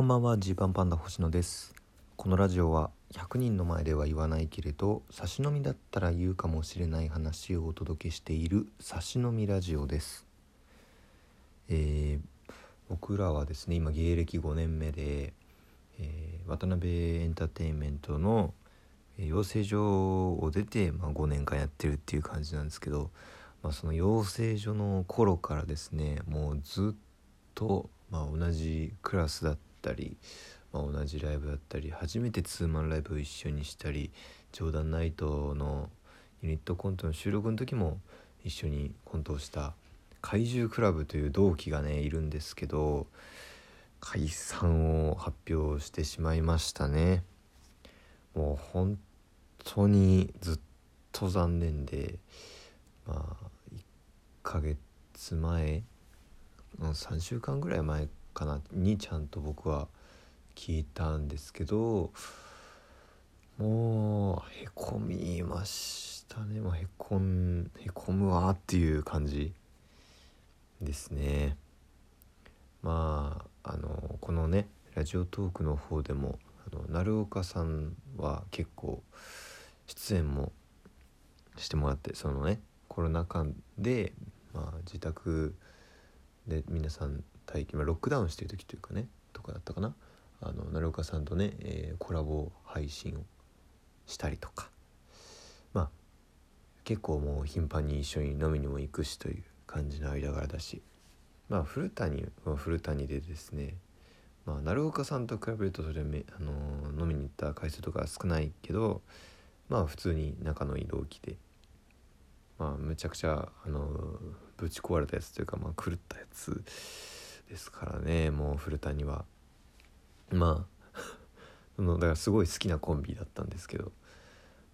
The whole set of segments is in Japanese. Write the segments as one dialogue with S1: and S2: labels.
S1: こんばんはジーパンパンダ星野です。このラジオは100人の前では言わないけれど差し飲みだったら言うかもしれない話をお届けしている差し飲みラジオです。えー、僕らはですね今芸歴5年目で、えー、渡辺エンターテインメントの養成所を出て、まあ、5年間やってるっていう感じなんですけど、まあ、その養成所の頃からですねもうずっと、まあ、同じクラスだったたり、まあ、同じライブだったり初めてツーマンライブを一緒にしたりジョーダンナイトのユニットコントの収録の時も一緒にコントをした怪獣クラブという同期がねいるんですけど解散を発表してしまいましたね。もう本当にずっと残念でまあ1ヶ月前3週間ぐらい前かなにちゃんと僕は聞いたんですけどもうへこみましたね。もうへこんへこむわっていう感じですね。まああのこのねラジオトークの方でもあの鳴岡さんは結構出演もしてもらってそのねコロナ禍で、まあ、自宅でで皆さん待機、まあ、ロックダウンしてる時というかねとかだったかな。あの鳴岡さんとね、えー、コラボ配信をしたりとか。まあ結構もう頻繁に一緒に飲みにも行くしという感じの間柄だし。まあ古谷は古谷でですねまあ鳴岡さんと比べるとそれめ、あのー、飲みに行った回数とか少ないけどまあ普通に仲のいい同期で。まあむちゃくちゃ、あのー、ぶち壊れたやつというか、まあ、狂ったやつですからねもう古谷は。まあ そのだからすごい好きなコンビだったんですけど。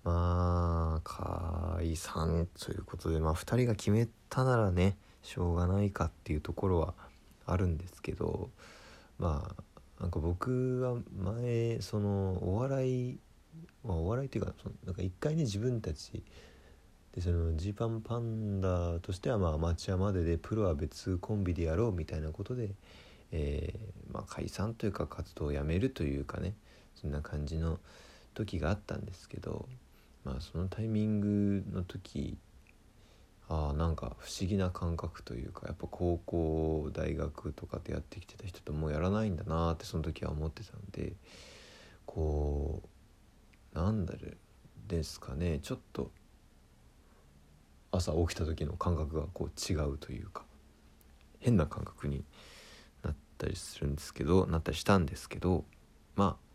S1: まあ解散ということでまあ2人が決めたならねしょうがないかっていうところはあるんですけどまあなんか僕は前そのお笑い、まあ、お笑いっていうかそのなんか一回ね自分たちでそのジーパンパンダとしてはまあアマチュアまででプロは別コンビでやろうみたいなことで、えーまあ、解散というか活動をやめるというかねそんな感じの時があったんですけどまあそのタイミングの時あなんか不思議な感覚というかやっぱ高校大学とかでやってきてた人ともうやらないんだなってその時は思ってたんでこうなんだろうですかねちょっと朝起きた時の感覚がこう違うというか変な感覚になったりするんですけどなったりしたんですけどまあ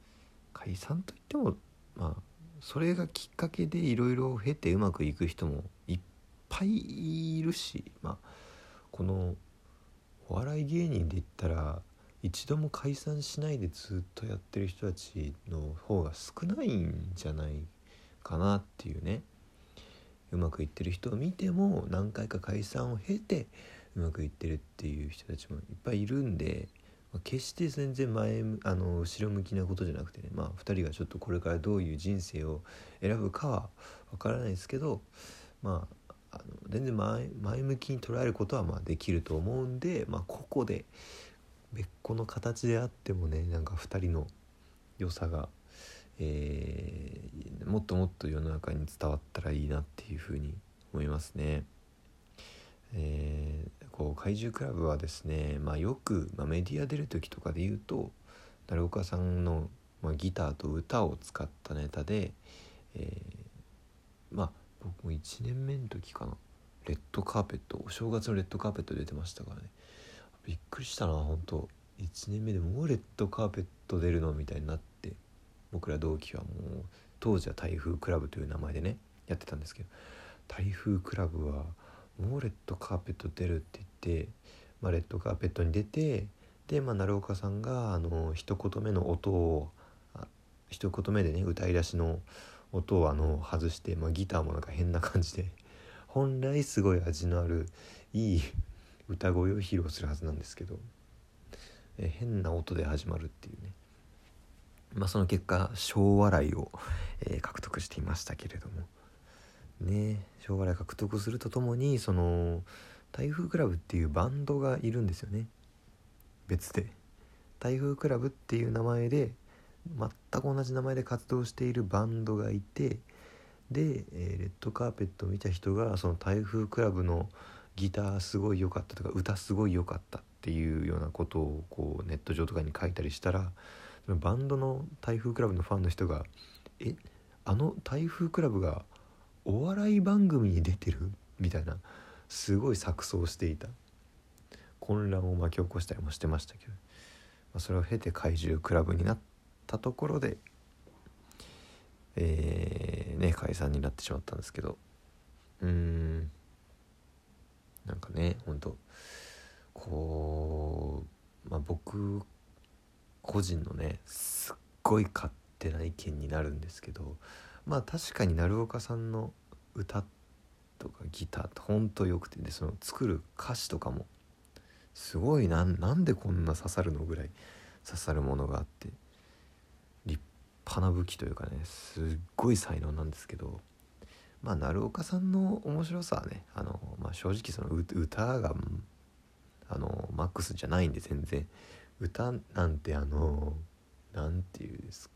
S1: 解散といってもまあそれがきっかけでいろいろ経てうまくいく人もいっぱいいるしまあこのお笑い芸人で言ったら一度も解散しないでずっとやってる人たちの方が少ないんじゃないかなっていうね。うまくいってる人を見ても何回か解散を経てうまくいってるっていう人たちもいっぱいいるんでま、決して全然前あの後ろ向きなことじゃなくてねまあ2人がちょっとこれからどういう人生を選ぶかは分からないですけどまああの全然前向きに捉えることはまあできると思うんで、まあ、ここで別個の形であってもねなんか2人の良さが、えー、もっともっと世の中に伝わったらいいなっていうふうに思いますね。えー、こう怪獣クラブはですね、まあ、よく、まあ、メディア出る時とかで言うと鳴岡さんの、まあ、ギターと歌を使ったネタで、えー、まあ僕も1年目の時かなレッドカーペットお正月のレッドカーペット出てましたからね。びっくりしたな本当。1年目でもうレッドカーペット出るのみたいになって。僕ら同期はもう当時は台風クラブという名前でねやってたんですけど台風クラブはもうレッドカーペット出るって言って、まあ、レッドカーペットに出てで、まあ、鳴岡さんがあの一言目の音を一言目でね歌い出しの音をあの外して、まあ、ギターもなんか変な感じで本来すごい味のあるいい歌声を披露するはずなんですけどえ変な音で始まるっていうね。まあその結果小笑いを、えー、獲得していましたけれども。ね将来獲得するとともにその台風クラブっていうバンドがいるんですよね別で台風クラブっていう名前で全く同じ名前で活動しているバンドがいてで、えー、レッドカーペットを見た人がその台風クラブのギターすごい良かったとか歌すごい良かったっていうようなことをこうネット上とかに書いたりしたらバンドの台風クラブのファンの人が「えあの台風クラブがお笑い番組に出てる?」みたいなすごい錯綜していた。混乱を巻き起こしたりもしてましたけど、まあ、それを経て怪獣クラブになったところでえー、ね解散になってしまったんですけど。うーん。なんかねほんとこうまあ僕個人のねすっごい勝手な意見になるんですけどまあ確かに鳴岡さんの歌とかギターってほんとよくてでその作る歌詞とかもすごいななんでこんな刺さるのぐらい刺さるものがあって立派な武器というかねすっごい才能なんですけどまあ鳴岡さんの面白さはねあの、まあ、正直その歌があのマックスじゃないんで全然。歌なんてあの何て言うんです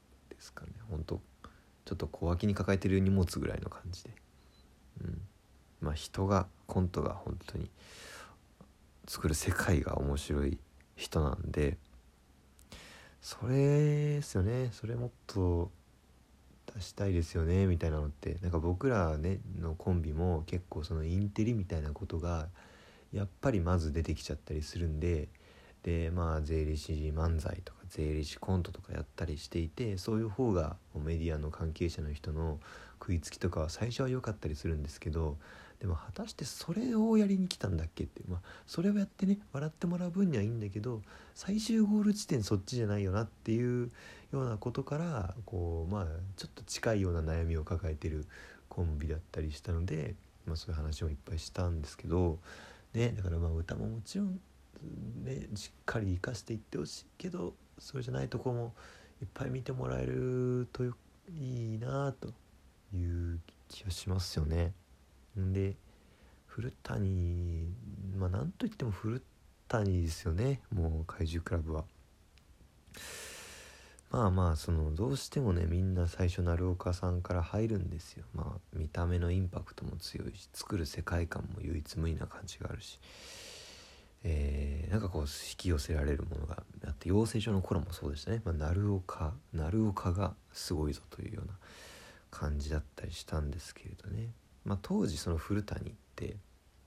S1: かね。ほんとちょっと小脇に抱えてる荷物ぐらいの感じで。うん。まあ人がコントが本当に作る世界が面白い人なんでそれですよね。それもっと出したいですよね。みたいなのってなんか僕らねのコンビも結構そのインテリみたいなことがやっぱりまず出てきちゃったりするんででまあ税理士漫才とか税理士コントとかやったりしていてそういう方がメディアの関係者の人の食いつきとかは最初は良かったりするんですけどでも果たしてそれをやりに来たんだっけってまあそれをやってね笑ってもらう分にはいいんだけど最終ゴール地点そっちじゃないよなっていうようなことからこうまあちょっと近いような悩みを抱えてるコンビだったりしたので、まあ、そういう話もいっぱいしたんですけど、ね、だからまあ歌ももちろん、ね、しっかり生かしていってほしいけどそれじゃないとこもいっぱい見てもらえるといいなという気がしますよね。で古谷まあなんといっても古谷ですよねもう怪獣クラブは。まあまあそのどうしてもねみんな最初鳴岡さんから入るんですよ。まあ見た目のインパクトも強いし作る世界観も唯一無二な感じがあるし。えー、なんかこう引き寄せられるものがあって養成所の頃もそうでしたね、まあ、鳴岡鳴岡がすごいぞというような感じだったりしたんですけれどね。まあ、当時その古谷って、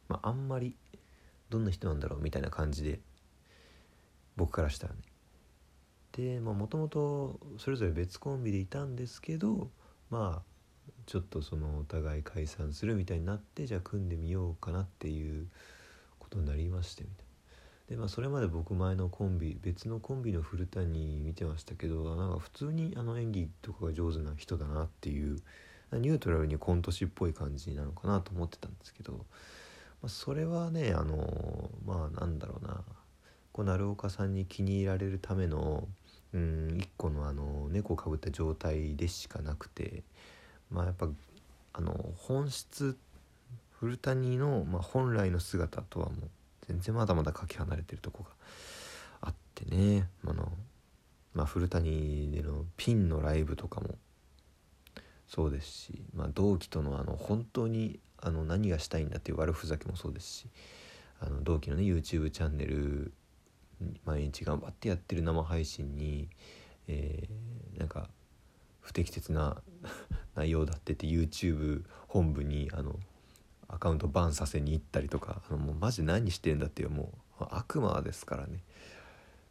S1: まあ、あんまりどんな人なんだろうみたいな感じで僕からしたらね。でもともとそれぞれ別コンビでいたんですけどまあちょっとそのお互い解散するみたいになってじゃあ組んでみようかなっていうことになりましてみたいな。でまあそれまで僕前のコンビ別のコンビの古谷見てましたけどなんか普通にあの演技とかが上手な人だなっていうニュートラルにコント師っぽい感じなのかなと思ってたんですけど、まあ、それはねあのまあなんだろうなこう鳴岡さんに気に入られるためのうん一個のあの猫をかぶった状態でしかなくてまあやっぱあの本質古谷の、まあ、本来の姿とはもう全然まだまだかけ離れてるとこがあってね。あの、まあ、古谷でのピンのライブとかもそうですし、まあ、同期とのあの本当にあの何がしたいんだっていう悪ふざけもそうですしあの同期のね YouTube チャンネル毎日頑張ってやってる生配信に、えー、なんか不適切な 内容だってって YouTube 本部にあのアカウントバンさせに行ったりとかあのもうマジ何してんだっていうもう悪魔ですからね。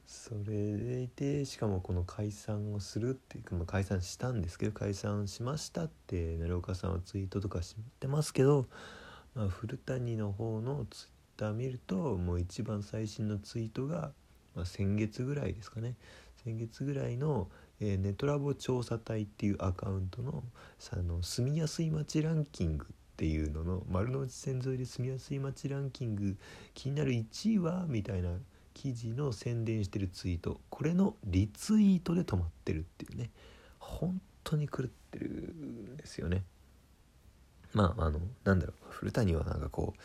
S1: それでしかもこの解散をするっていうか、ま、解散したんですけど解散しましたって奈良岡さんはツイートとかしてますけど、まあ、古谷の方のツイッター見るともう一番最新のツイートが、まあ、先月ぐらいですかね。先月ぐらいの、えー、ネトラボ調査隊っていうアカウントのあの住みやすい街ランキングっていうのの丸の内線沿いで住みやすい街ランキング気になる1位はみたいな記事の宣伝してるツイート。これのリツイートで止まってるっていうね。本当に狂ってるんですよね。まああのなんだろう。古谷はなんかこ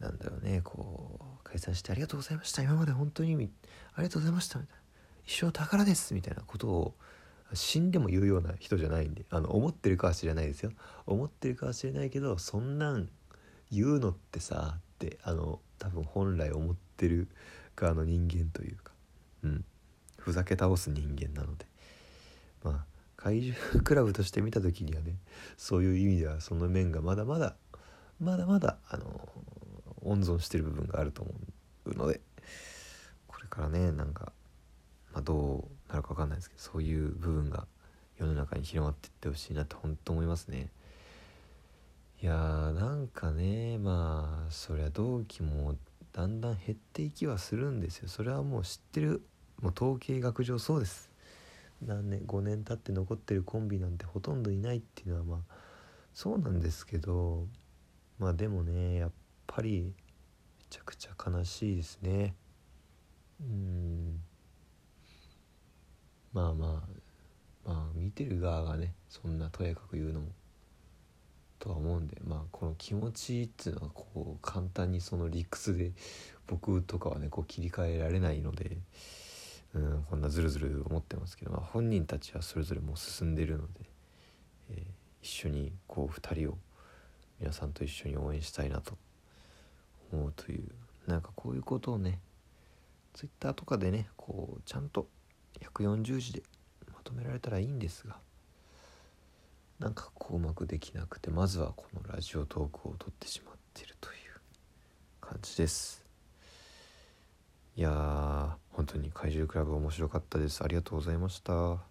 S1: うなんだろうね。こう解散してありがとうございました。今まで本当にありがとうございました。みたいな。一生宝です。みたいなことを死んでも言うような人じゃないんであの思ってるかは知らないですよ。思ってるかは知れないけどそんなん言うのってさってあの多分本来思ってる側の人間というかうん。ふざけ倒す人間なので。まあ怪獣クラブとして見た時にはねそういう意味ではその面がまだまだまだまだあの温存してる部分があると思うのでこれからねなんか、まあ、どうなるか分かんないですけどそういう部分が世の中に広まっていってほしいなって本当思いますね。いやーなんかねまあそりゃ同期もだんだん減っていきはするんですよ。それはもう知ってるもう統計学上そうです。何年5年経って残ってるコンビなんてほとんどいないっていうのはまあそうなんですけどまあでもねやっぱりめちゃくちゃ悲しいですね。うん。まあまあまあ見てる側がねそんなとやかく言うのもとは思うんでまあこの気持ちっていうのはこう簡単にその理屈で僕とかはねこう切り替えられないので、うん、こんなずるずる思ってますけど、まあ、本人たちはそれぞれもう進んでるので、えー、一緒にこう2人を皆さんと一緒に応援したいなと思うというなんかこういうことをね Twitter とかでねこうちゃんと140字でまとめられたらいいんですが。なんかこううまくできなくてまずはこのラジオトークを撮ってしまってるという感じです。いやー本当に怪獣クラブ面白かったです。ありがとうございました。